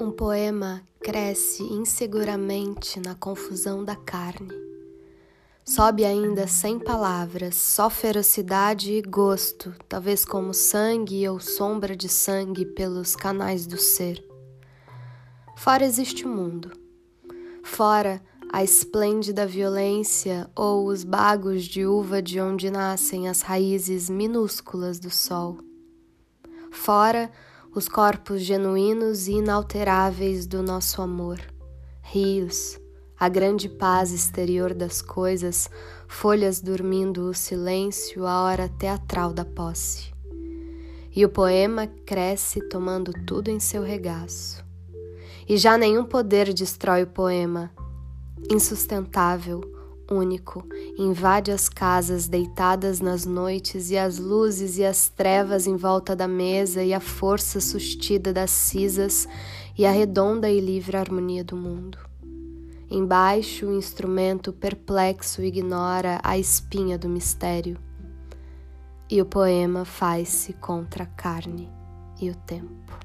Um poema cresce inseguramente na confusão da carne. Sobe ainda sem palavras, só ferocidade e gosto, talvez como sangue ou sombra de sangue pelos canais do ser. Fora existe o mundo. Fora a esplêndida violência ou os bagos de uva de onde nascem as raízes minúsculas do sol. Fora os corpos genuínos e inalteráveis do nosso amor, rios, a grande paz exterior das coisas, folhas dormindo o silêncio, a hora teatral da posse. E o poema cresce tomando tudo em seu regaço. E já nenhum poder destrói o poema, insustentável, único, invade as casas deitadas nas noites e as luzes e as trevas em volta da mesa e a força sustida das cisas e a redonda e livre harmonia do mundo. Embaixo o instrumento perplexo ignora a espinha do mistério. E o poema faz-se contra a carne e o tempo.